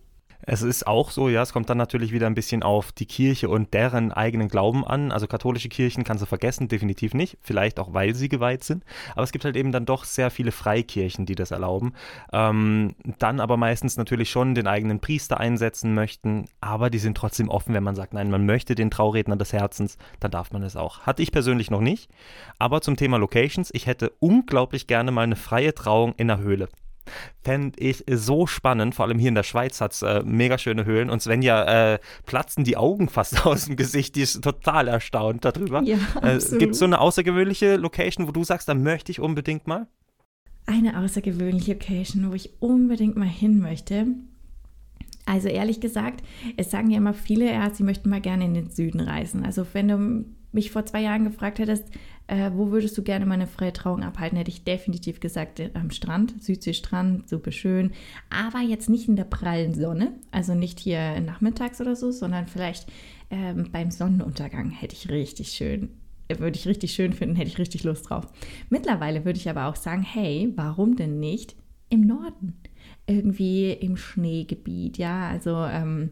Es ist auch so, ja, es kommt dann natürlich wieder ein bisschen auf die Kirche und deren eigenen Glauben an. Also katholische Kirchen kannst du vergessen, definitiv nicht. Vielleicht auch, weil sie geweiht sind. Aber es gibt halt eben dann doch sehr viele Freikirchen, die das erlauben. Ähm, dann aber meistens natürlich schon den eigenen Priester einsetzen möchten. Aber die sind trotzdem offen, wenn man sagt, nein, man möchte den Trauredner des Herzens, dann darf man es auch. Hatte ich persönlich noch nicht. Aber zum Thema Locations, ich hätte unglaublich gerne mal eine freie Trauung in der Höhle. Fände ich so spannend. Vor allem hier in der Schweiz hat es äh, mega schöne Höhlen. Und Svenja äh, platzen die Augen fast *laughs* aus dem Gesicht. Die ist total erstaunt darüber. Ja, äh, Gibt es so eine außergewöhnliche Location, wo du sagst, da möchte ich unbedingt mal? Eine außergewöhnliche Location, wo ich unbedingt mal hin möchte. Also ehrlich gesagt, es sagen ja immer viele, ja, sie möchten mal gerne in den Süden reisen. Also wenn du mich vor zwei Jahren gefragt hättest, äh, wo würdest du gerne meine freie Trauung abhalten, hätte ich definitiv gesagt, äh, am Strand, Südseestrand, super schön. Aber jetzt nicht in der prallen Sonne, also nicht hier nachmittags oder so, sondern vielleicht ähm, beim Sonnenuntergang hätte ich richtig schön würde ich richtig schön finden, hätte ich richtig Lust drauf. Mittlerweile würde ich aber auch sagen, hey, warum denn nicht im Norden? Irgendwie im Schneegebiet, ja, also ähm,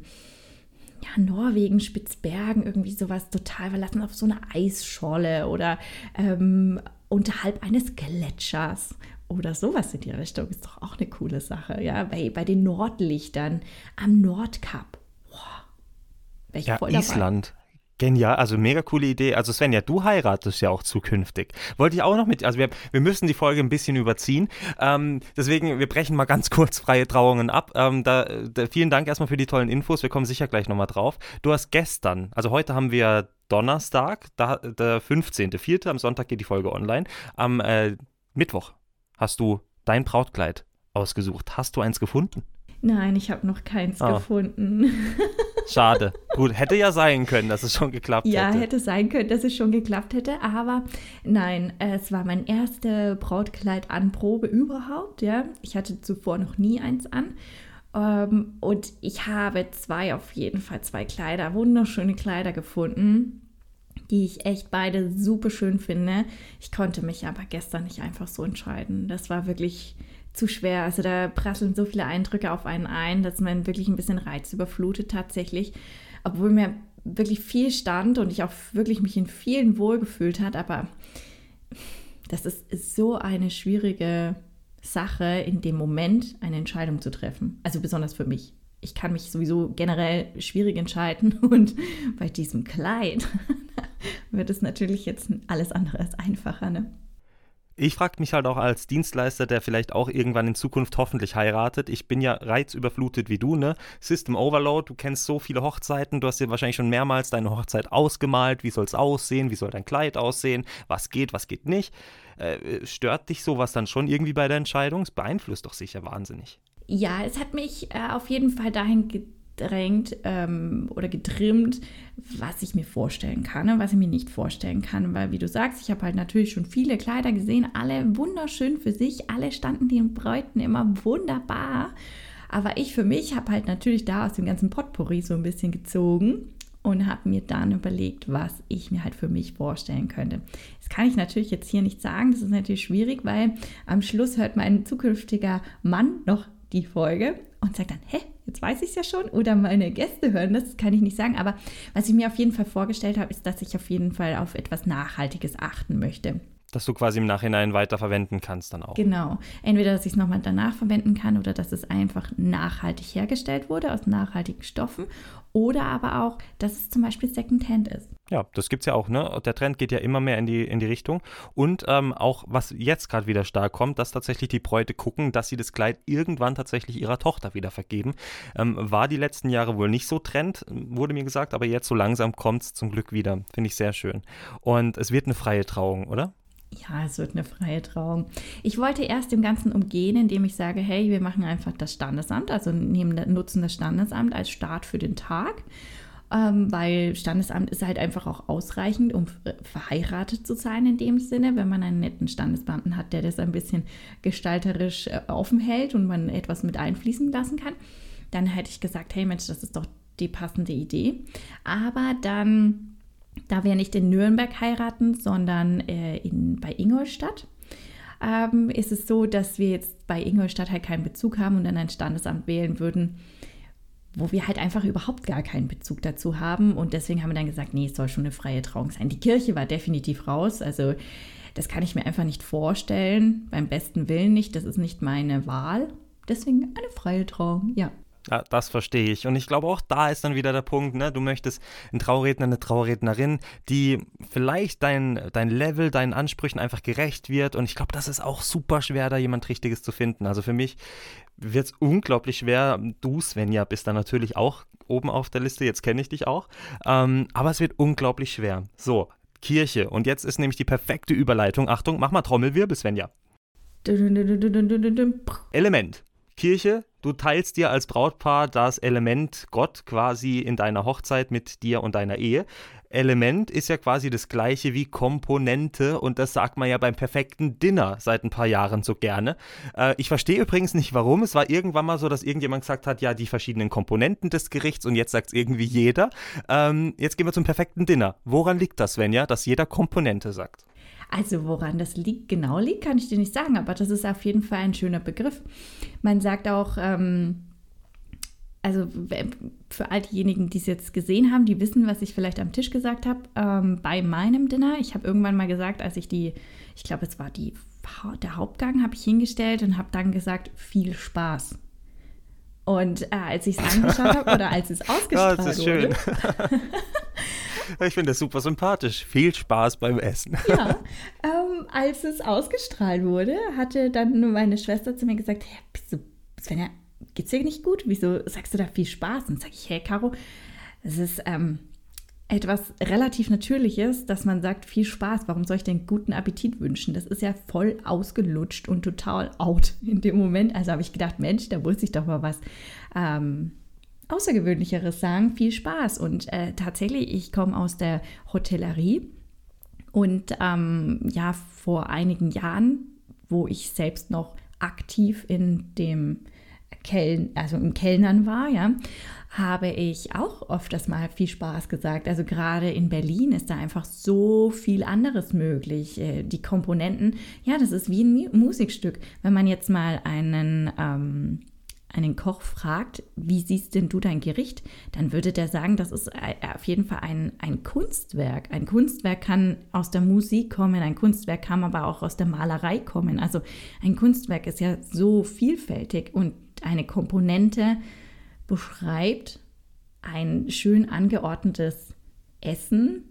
ja, Norwegen, Spitzbergen, irgendwie sowas total verlassen auf so einer Eisscholle oder ähm, unterhalb eines Gletschers oder sowas in die Richtung. Ist doch auch eine coole Sache, ja, bei, bei den Nordlichtern am Nordkap. Boah, ja, Island. Genial, also mega coole Idee. Also Svenja, du heiratest ja auch zukünftig. Wollte ich auch noch mit, also wir, wir müssen die Folge ein bisschen überziehen. Ähm, deswegen, wir brechen mal ganz *laughs* kurz freie Trauungen ab. Ähm, da, da, vielen Dank erstmal für die tollen Infos. Wir kommen sicher gleich nochmal drauf. Du hast gestern, also heute haben wir Donnerstag, da, der 15.04., am Sonntag geht die Folge online. Am äh, Mittwoch hast du dein Brautkleid ausgesucht. Hast du eins gefunden? Nein, ich habe noch keins oh. gefunden. *laughs* Schade. Gut, hätte ja sein können, dass es schon geklappt ja, hätte. Ja, hätte sein können, dass es schon geklappt hätte, aber nein, es war mein erste Brautkleid-Anprobe überhaupt, ja. Ich hatte zuvor noch nie eins an. Ähm, und ich habe zwei, auf jeden Fall zwei Kleider, wunderschöne Kleider gefunden die ich echt beide super schön finde. Ich konnte mich aber gestern nicht einfach so entscheiden. Das war wirklich zu schwer. Also da prasseln so viele Eindrücke auf einen ein, dass man wirklich ein bisschen Reiz überflutet tatsächlich. Obwohl mir wirklich viel stand und ich auch wirklich mich in vielen wohlgefühlt hat, aber das ist so eine schwierige Sache, in dem Moment eine Entscheidung zu treffen. Also besonders für mich. Ich kann mich sowieso generell schwierig entscheiden *laughs* und bei diesem Kleid *laughs* wird es natürlich jetzt alles andere als einfacher. Ne? Ich frage mich halt auch als Dienstleister, der vielleicht auch irgendwann in Zukunft hoffentlich heiratet. Ich bin ja reizüberflutet wie du, ne? System Overload, du kennst so viele Hochzeiten, du hast dir wahrscheinlich schon mehrmals deine Hochzeit ausgemalt. Wie soll es aussehen? Wie soll dein Kleid aussehen? Was geht, was geht nicht? Äh, stört dich sowas dann schon irgendwie bei der Entscheidung? Es beeinflusst doch sicher wahnsinnig. Ja, es hat mich äh, auf jeden Fall dahin gedrängt ähm, oder getrimmt, was ich mir vorstellen kann und was ich mir nicht vorstellen kann. Weil, wie du sagst, ich habe halt natürlich schon viele Kleider gesehen, alle wunderschön für sich, alle standen den Bräuten immer wunderbar. Aber ich für mich habe halt natürlich da aus dem ganzen Potpourri so ein bisschen gezogen und habe mir dann überlegt, was ich mir halt für mich vorstellen könnte. Das kann ich natürlich jetzt hier nicht sagen, das ist natürlich schwierig, weil am Schluss hört mein zukünftiger Mann noch die Folge und sagt dann, hä, jetzt weiß ich es ja schon. Oder meine Gäste hören das, kann ich nicht sagen. Aber was ich mir auf jeden Fall vorgestellt habe, ist, dass ich auf jeden Fall auf etwas Nachhaltiges achten möchte. Dass du quasi im Nachhinein weiterverwenden kannst dann auch. Genau. Entweder, dass ich es nochmal danach verwenden kann oder dass es einfach nachhaltig hergestellt wurde aus nachhaltigen Stoffen oder aber auch, dass es zum Beispiel Secondhand ist. Ja, das gibt es ja auch, ne? Der Trend geht ja immer mehr in die, in die Richtung. Und ähm, auch, was jetzt gerade wieder stark kommt, dass tatsächlich die Bräute gucken, dass sie das Kleid irgendwann tatsächlich ihrer Tochter wieder vergeben. Ähm, war die letzten Jahre wohl nicht so Trend, wurde mir gesagt, aber jetzt so langsam kommt es zum Glück wieder. Finde ich sehr schön. Und es wird eine freie Trauung, oder? Ja, es wird eine freie Trauung. Ich wollte erst dem Ganzen umgehen, indem ich sage, hey, wir machen einfach das Standesamt, also nehmen, nutzen das Standesamt als Start für den Tag, ähm, weil Standesamt ist halt einfach auch ausreichend, um verheiratet zu sein in dem Sinne, wenn man einen netten Standesbeamten hat, der das ein bisschen gestalterisch äh, offen hält und man etwas mit einfließen lassen kann. Dann hätte ich gesagt, hey Mensch, das ist doch die passende Idee. Aber dann da wir nicht in Nürnberg heiraten, sondern äh, in, bei Ingolstadt, ähm, ist es so, dass wir jetzt bei Ingolstadt halt keinen Bezug haben und dann ein Standesamt wählen würden, wo wir halt einfach überhaupt gar keinen Bezug dazu haben. Und deswegen haben wir dann gesagt, nee, es soll schon eine freie Trauung sein. Die Kirche war definitiv raus. Also das kann ich mir einfach nicht vorstellen. Beim besten Willen nicht. Das ist nicht meine Wahl. Deswegen eine freie Trauung, ja. Ja, das verstehe ich. Und ich glaube, auch da ist dann wieder der Punkt, ne? Du möchtest einen Trauredner, eine Traurednerin, die vielleicht dein, dein Level, deinen Ansprüchen einfach gerecht wird. Und ich glaube, das ist auch super schwer, da jemand Richtiges zu finden. Also für mich wird es unglaublich schwer. Du, Svenja, bist da natürlich auch oben auf der Liste. Jetzt kenne ich dich auch. Ähm, aber es wird unglaublich schwer. So, Kirche. Und jetzt ist nämlich die perfekte Überleitung. Achtung, mach mal Trommelwirbel, Svenja. Element. Kirche, du teilst dir als Brautpaar das Element Gott quasi in deiner Hochzeit mit dir und deiner Ehe. Element ist ja quasi das gleiche wie Komponente und das sagt man ja beim perfekten Dinner seit ein paar Jahren so gerne. Äh, ich verstehe übrigens nicht warum. Es war irgendwann mal so, dass irgendjemand gesagt hat, ja, die verschiedenen Komponenten des Gerichts und jetzt sagt es irgendwie jeder. Ähm, jetzt gehen wir zum perfekten Dinner. Woran liegt das, Svenja, dass jeder Komponente sagt? Also woran das liegt, genau liegt, kann ich dir nicht sagen, aber das ist auf jeden Fall ein schöner Begriff. Man sagt auch, ähm, also für all diejenigen, die es jetzt gesehen haben, die wissen, was ich vielleicht am Tisch gesagt habe, ähm, bei meinem Dinner. Ich habe irgendwann mal gesagt, als ich die, ich glaube, es war die, der Hauptgang, habe ich hingestellt und habe dann gesagt, viel Spaß. Und äh, als ich es angeschaut *laughs* habe oder als es ausgestrahlt ja, das ist schön. *laughs* ich finde das super sympathisch. Viel Spaß beim Essen. ja, ähm, als es ausgestrahlt wurde, hatte dann meine Schwester zu mir gesagt, hey, du, Svenja, geht's dir nicht gut? Wieso sagst du da viel Spaß? Und sage ich, hey Caro, es ist ähm, etwas relativ Natürliches, dass man sagt, viel Spaß, warum soll ich denn guten Appetit wünschen? Das ist ja voll ausgelutscht und total out in dem Moment. Also habe ich gedacht, Mensch, da muss ich doch mal was ähm, Außergewöhnlicheres sagen. Viel Spaß. Und äh, tatsächlich, ich komme aus der Hotellerie und ähm, ja, vor einigen Jahren, wo ich selbst noch aktiv in dem Kelln, also im Kellnern war, ja, habe ich auch öfters mal viel Spaß gesagt. Also gerade in Berlin ist da einfach so viel anderes möglich. Äh, die Komponenten, ja, das ist wie ein Musikstück. Wenn man jetzt mal einen ähm, einen Koch fragt, wie siehst denn du dein Gericht, dann würde der sagen, das ist äh, auf jeden Fall ein, ein Kunstwerk. Ein Kunstwerk kann aus der Musik kommen, ein Kunstwerk kann aber auch aus der Malerei kommen. Also ein Kunstwerk ist ja so vielfältig und eine Komponente beschreibt ein schön angeordnetes Essen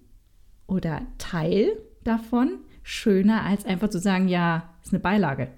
oder Teil davon schöner als einfach zu sagen, ja, ist eine Beilage.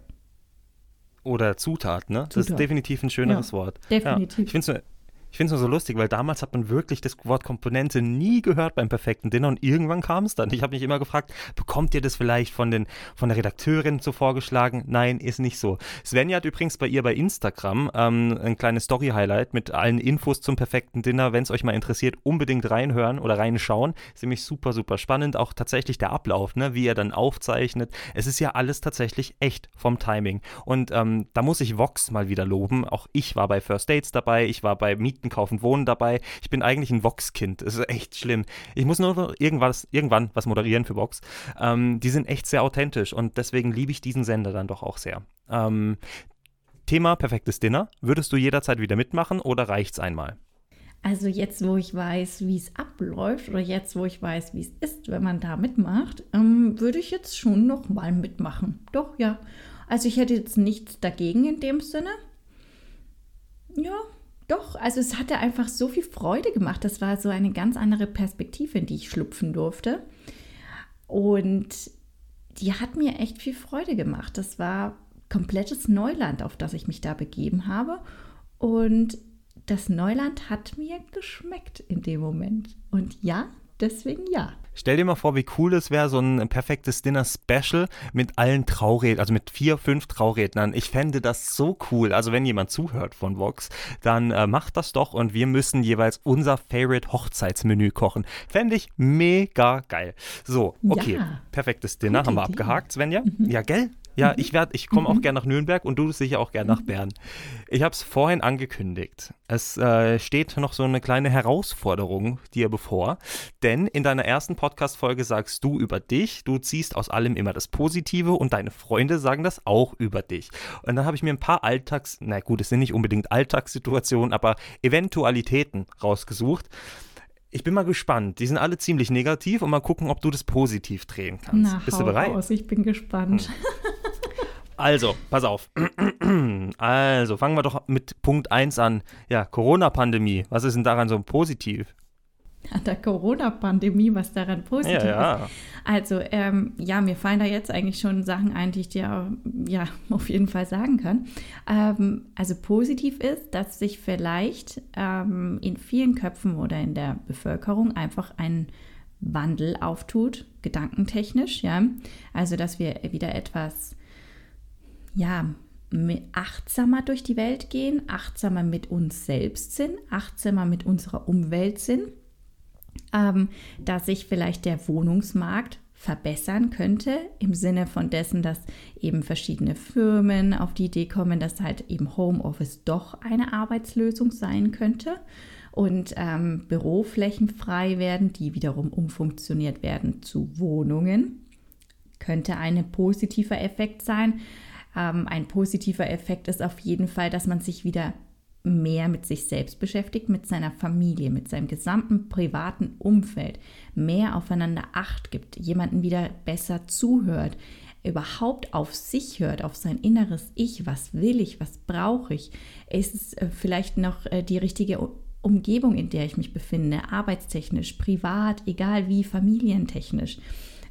Oder Zutat, ne? Zutat. Das ist definitiv ein schöneres ja, Wort. Definitiv. Ja. Ich finde es ich finde es nur so lustig, weil damals hat man wirklich das Wort Komponente nie gehört beim perfekten Dinner und irgendwann kam es dann. Ich habe mich immer gefragt, bekommt ihr das vielleicht von, den, von der Redakteurin so vorgeschlagen? Nein, ist nicht so. Svenja hat übrigens bei ihr bei Instagram ähm, ein kleines Story-Highlight mit allen Infos zum perfekten Dinner. Wenn es euch mal interessiert, unbedingt reinhören oder reinschauen. Ist nämlich super, super spannend. Auch tatsächlich der Ablauf, ne? wie er dann aufzeichnet. Es ist ja alles tatsächlich echt vom Timing. Und ähm, da muss ich Vox mal wieder loben. Auch ich war bei First Dates dabei, ich war bei Mieten Mieten, Kaufen, Wohnen dabei. Ich bin eigentlich ein Vox-Kind. Es ist echt schlimm. Ich muss nur irgendwas, irgendwann was moderieren für Vox. Ähm, die sind echt sehr authentisch und deswegen liebe ich diesen Sender dann doch auch sehr. Ähm, Thema perfektes Dinner. Würdest du jederzeit wieder mitmachen oder reicht es einmal? Also jetzt, wo ich weiß, wie es abläuft oder jetzt, wo ich weiß, wie es ist, wenn man da mitmacht, ähm, würde ich jetzt schon noch mal mitmachen. Doch, ja. Also ich hätte jetzt nichts dagegen in dem Sinne. Ja, doch, also es hatte einfach so viel Freude gemacht. Das war so eine ganz andere Perspektive, in die ich schlüpfen durfte. Und die hat mir echt viel Freude gemacht. Das war komplettes Neuland, auf das ich mich da begeben habe. Und das Neuland hat mir geschmeckt in dem Moment. Und ja, deswegen ja. Stell dir mal vor, wie cool es wäre, so ein perfektes Dinner-Special mit allen Traurednern, also mit vier, fünf Traurednern. Ich fände das so cool. Also wenn jemand zuhört von Vox, dann äh, macht das doch und wir müssen jeweils unser Favorite Hochzeitsmenü kochen. Fände ich mega geil. So, okay. Ja. Perfektes Dinner Gute haben wir Idee. abgehakt, Svenja. Mhm. Ja, gell? Ja, ich werde, ich komme auch gerne nach Nürnberg und du sicher auch gerne nach Bern. Ich habe es vorhin angekündigt. Es äh, steht noch so eine kleine Herausforderung dir bevor, denn in deiner ersten Podcast-Folge sagst du über dich, du ziehst aus allem immer das Positive und deine Freunde sagen das auch über dich. Und dann habe ich mir ein paar Alltags, na gut, es sind nicht unbedingt Alltagssituationen, aber Eventualitäten rausgesucht. Ich bin mal gespannt. Die sind alle ziemlich negativ und mal gucken, ob du das positiv drehen kannst. Na, Bist du bereit? Aus, ich bin gespannt. Hm. *laughs* Also, pass auf. Also, fangen wir doch mit Punkt 1 an. Ja, Corona-Pandemie. Was ist denn daran so positiv? An der Corona-Pandemie, was daran positiv ja, ja. ist. Also, ähm, ja, mir fallen da jetzt eigentlich schon Sachen ein, die ich dir ja, *laughs* auf jeden Fall sagen kann. Ähm, also, positiv ist, dass sich vielleicht ähm, in vielen Köpfen oder in der Bevölkerung einfach ein Wandel auftut, gedankentechnisch, ja. Also, dass wir wieder etwas, ja, achtsamer durch die Welt gehen, achtsamer mit uns selbst sind, achtsamer mit unserer Umwelt sind ähm, dass sich vielleicht der Wohnungsmarkt verbessern könnte, im Sinne von dessen, dass eben verschiedene Firmen auf die Idee kommen, dass halt eben Homeoffice doch eine Arbeitslösung sein könnte und ähm, Büroflächen frei werden, die wiederum umfunktioniert werden zu Wohnungen. Könnte ein positiver Effekt sein. Ähm, ein positiver Effekt ist auf jeden Fall, dass man sich wieder mehr mit sich selbst beschäftigt, mit seiner Familie, mit seinem gesamten privaten Umfeld, mehr aufeinander Acht gibt, jemanden wieder besser zuhört, überhaupt auf sich hört, auf sein inneres Ich, was will ich, was brauche ich, ist es äh, vielleicht noch äh, die richtige Umgebung, in der ich mich befinde, arbeitstechnisch, privat, egal wie, familientechnisch.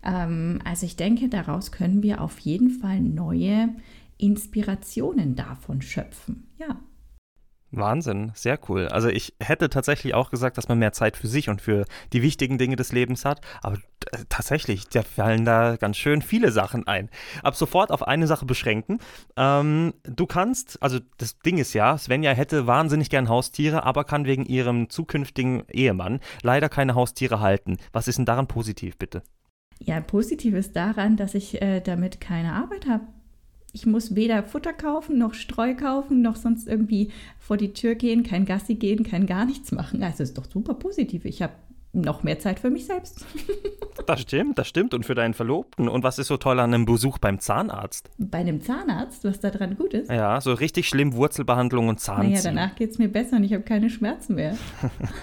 Ähm, also ich denke, daraus können wir auf jeden Fall neue Inspirationen davon schöpfen. Ja. Wahnsinn, sehr cool. Also ich hätte tatsächlich auch gesagt, dass man mehr Zeit für sich und für die wichtigen Dinge des Lebens hat, aber tatsächlich, da fallen da ganz schön viele Sachen ein. Ab sofort auf eine Sache beschränken. Ähm, du kannst, also das Ding ist ja, Svenja hätte wahnsinnig gern Haustiere, aber kann wegen ihrem zukünftigen Ehemann leider keine Haustiere halten. Was ist denn daran positiv, bitte? Ja, positiv ist daran, dass ich äh, damit keine Arbeit habe. Ich muss weder Futter kaufen, noch Streu kaufen, noch sonst irgendwie vor die Tür gehen, kein Gassi gehen, kein gar nichts machen. Also ist doch super positiv. Ich habe noch mehr Zeit für mich selbst. *laughs* das stimmt, das stimmt. Und für deinen Verlobten. Und was ist so toll an einem Besuch beim Zahnarzt? Bei einem Zahnarzt, was da dran gut ist? Ja, so richtig schlimm Wurzelbehandlung und Zahnziehen. Naja, danach geht es mir besser und ich habe keine Schmerzen mehr.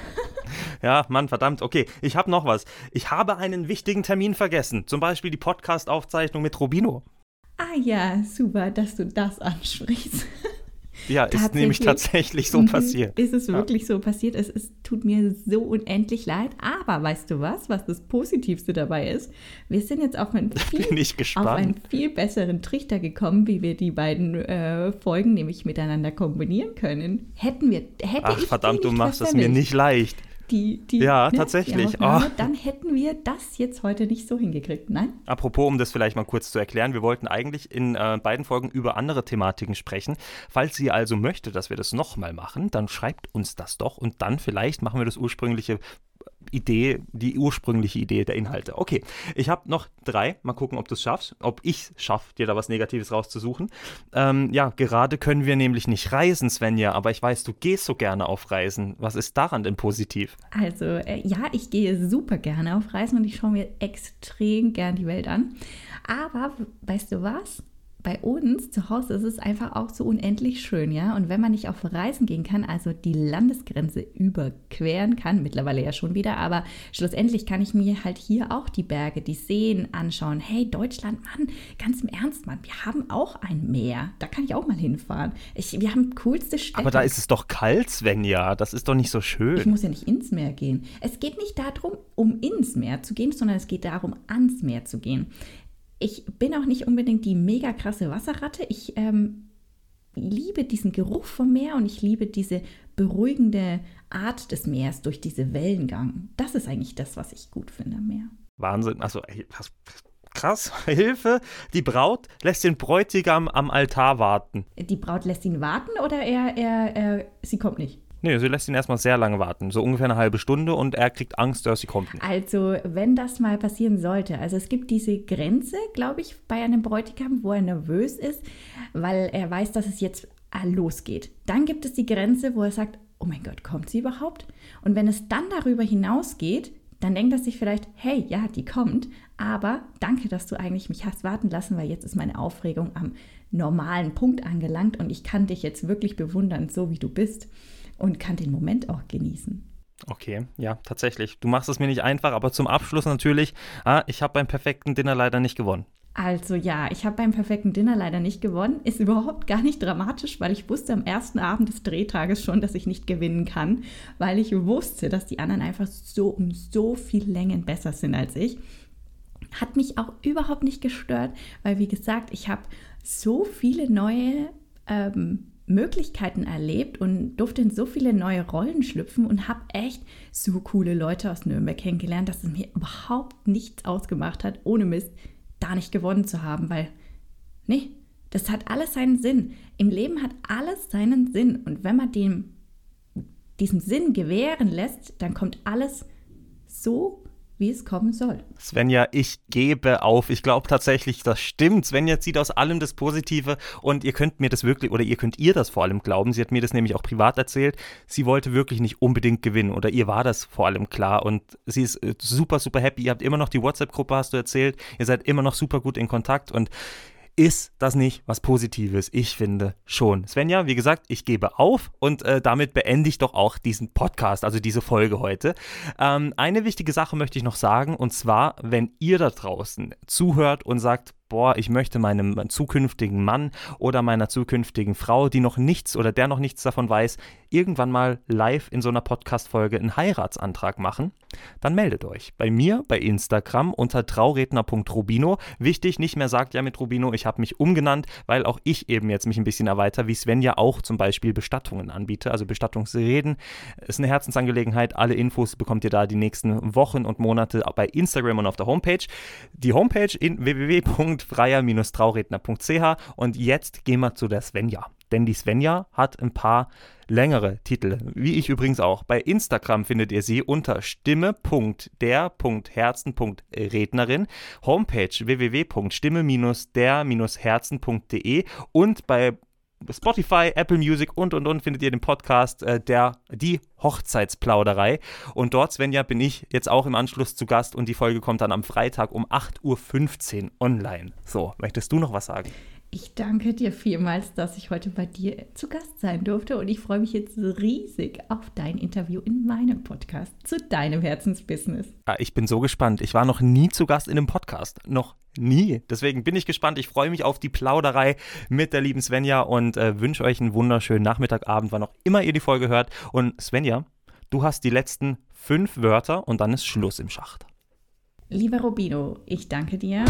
*laughs* ja, Mann, verdammt. Okay, ich habe noch was. Ich habe einen wichtigen Termin vergessen. Zum Beispiel die Podcast-Aufzeichnung mit Robino. Ah ja, super, dass du das ansprichst. *laughs* Ja, ist nämlich tatsächlich so mhm, passiert. Ist es wirklich ja. so passiert? Es, es tut mir so unendlich leid. Aber weißt du was, was das Positivste dabei ist? Wir sind jetzt auf einen *laughs* viel, auf einen viel besseren Trichter gekommen, wie wir die beiden äh, Folgen nämlich miteinander kombinieren können. Hätten wir, hätte Ach, ich verdammt, du machst es mir nicht leicht die, die ja, ne, tatsächlich. Die oh. Dann hätten wir das jetzt heute nicht so hingekriegt. Nein? Apropos, um das vielleicht mal kurz zu erklären, wir wollten eigentlich in äh, beiden Folgen über andere Thematiken sprechen. Falls ihr also möchtet, dass wir das nochmal machen, dann schreibt uns das doch und dann vielleicht machen wir das ursprüngliche Idee, die ursprüngliche Idee der Inhalte. Okay, ich habe noch drei. Mal gucken, ob du es schaffst, ob ich es schaffe, dir da was Negatives rauszusuchen. Ähm, ja, gerade können wir nämlich nicht reisen, Svenja, aber ich weiß, du gehst so gerne auf Reisen. Was ist daran denn positiv? Also, äh, ja, ich gehe super gerne auf Reisen und ich schaue mir extrem gern die Welt an. Aber weißt du was? Bei uns zu Hause ist es einfach auch so unendlich schön, ja. Und wenn man nicht auf Reisen gehen kann, also die Landesgrenze überqueren kann, mittlerweile ja schon wieder, aber schlussendlich kann ich mir halt hier auch die Berge, die Seen anschauen. Hey, Deutschland, Mann, ganz im Ernst, Mann, wir haben auch ein Meer. Da kann ich auch mal hinfahren. Ich, wir haben coolste Städte. Aber da ist es doch kalt, Svenja. Das ist doch nicht so schön. Ich muss ja nicht ins Meer gehen. Es geht nicht darum, um ins Meer zu gehen, sondern es geht darum, ans Meer zu gehen. Ich bin auch nicht unbedingt die mega krasse Wasserratte. Ich ähm, liebe diesen Geruch vom Meer und ich liebe diese beruhigende Art des Meeres durch diese Wellengang. Das ist eigentlich das, was ich gut finde am Meer. Wahnsinn. Also, was, krass, *laughs* Hilfe. Die Braut lässt den Bräutigam am Altar warten. Die Braut lässt ihn warten oder er, er, er sie kommt nicht? Nee, sie lässt ihn erstmal sehr lange warten. So ungefähr eine halbe Stunde und er kriegt Angst, dass sie kommt nicht. Also, wenn das mal passieren sollte, also es gibt diese Grenze, glaube ich, bei einem Bräutigam, wo er nervös ist, weil er weiß, dass es jetzt losgeht. Dann gibt es die Grenze, wo er sagt, oh mein Gott, kommt sie überhaupt? Und wenn es dann darüber hinausgeht, dann denkt er sich vielleicht, hey, ja, die kommt, aber danke, dass du eigentlich mich hast warten lassen, weil jetzt ist meine Aufregung am normalen Punkt angelangt und ich kann dich jetzt wirklich bewundern, so wie du bist und kann den Moment auch genießen. Okay, ja, tatsächlich. Du machst es mir nicht einfach, aber zum Abschluss natürlich, ah, ich habe beim perfekten Dinner leider nicht gewonnen. Also ja, ich habe beim perfekten Dinner leider nicht gewonnen. Ist überhaupt gar nicht dramatisch, weil ich wusste am ersten Abend des Drehtages schon, dass ich nicht gewinnen kann, weil ich wusste, dass die anderen einfach so um so viel Längen besser sind als ich. Hat mich auch überhaupt nicht gestört, weil wie gesagt, ich habe so viele neue ähm, Möglichkeiten erlebt und durfte in so viele neue Rollen schlüpfen und habe echt so coole Leute aus Nürnberg kennengelernt, dass es mir überhaupt nichts ausgemacht hat, ohne Mist da nicht gewonnen zu haben, weil, nee, das hat alles seinen Sinn. Im Leben hat alles seinen Sinn und wenn man dem diesen Sinn gewähren lässt, dann kommt alles so wie es kommen soll. Svenja, ich gebe auf. Ich glaube tatsächlich, das stimmt. Svenja zieht aus allem das Positive und ihr könnt mir das wirklich, oder ihr könnt ihr das vor allem glauben. Sie hat mir das nämlich auch privat erzählt. Sie wollte wirklich nicht unbedingt gewinnen oder ihr war das vor allem klar und sie ist äh, super, super happy. Ihr habt immer noch die WhatsApp-Gruppe, hast du erzählt. Ihr seid immer noch super gut in Kontakt und ist das nicht was Positives? Ich finde schon. Svenja, wie gesagt, ich gebe auf und äh, damit beende ich doch auch diesen Podcast, also diese Folge heute. Ähm, eine wichtige Sache möchte ich noch sagen und zwar, wenn ihr da draußen zuhört und sagt, boah, ich möchte meinem zukünftigen Mann oder meiner zukünftigen Frau, die noch nichts oder der noch nichts davon weiß, irgendwann mal live in so einer Podcast-Folge einen Heiratsantrag machen, dann meldet euch. Bei mir, bei Instagram unter trauredner.rubino. Wichtig, nicht mehr sagt ja mit Rubino, ich habe mich umgenannt, weil auch ich eben jetzt mich ein bisschen erweitere, wie Sven ja auch zum Beispiel Bestattungen anbiete, also Bestattungsreden. Ist eine Herzensangelegenheit. Alle Infos bekommt ihr da die nächsten Wochen und Monate bei Instagram und auf der Homepage. Die Homepage in www www.freier-trauredner.ch und jetzt gehen wir zu der Svenja. Denn die Svenja hat ein paar längere Titel, wie ich übrigens auch. Bei Instagram findet ihr sie unter stimme.der.herzen.rednerin, Homepage www.stimme-der-herzen.de und bei Spotify, Apple Music und und und findet ihr den Podcast äh, der die Hochzeitsplauderei und dort Svenja bin ich jetzt auch im Anschluss zu Gast und die Folge kommt dann am Freitag um 8:15 Uhr online. So, möchtest du noch was sagen? Ich danke dir vielmals, dass ich heute bei dir zu Gast sein durfte und ich freue mich jetzt riesig auf dein Interview in meinem Podcast zu deinem Herzensbusiness. Ah, ich bin so gespannt. Ich war noch nie zu Gast in einem Podcast. Noch nie. Deswegen bin ich gespannt. Ich freue mich auf die Plauderei mit der lieben Svenja und äh, wünsche euch einen wunderschönen Nachmittag, Abend, wann auch immer ihr die Folge hört. Und Svenja, du hast die letzten fünf Wörter und dann ist Schluss im Schacht. Lieber Robino, ich danke dir.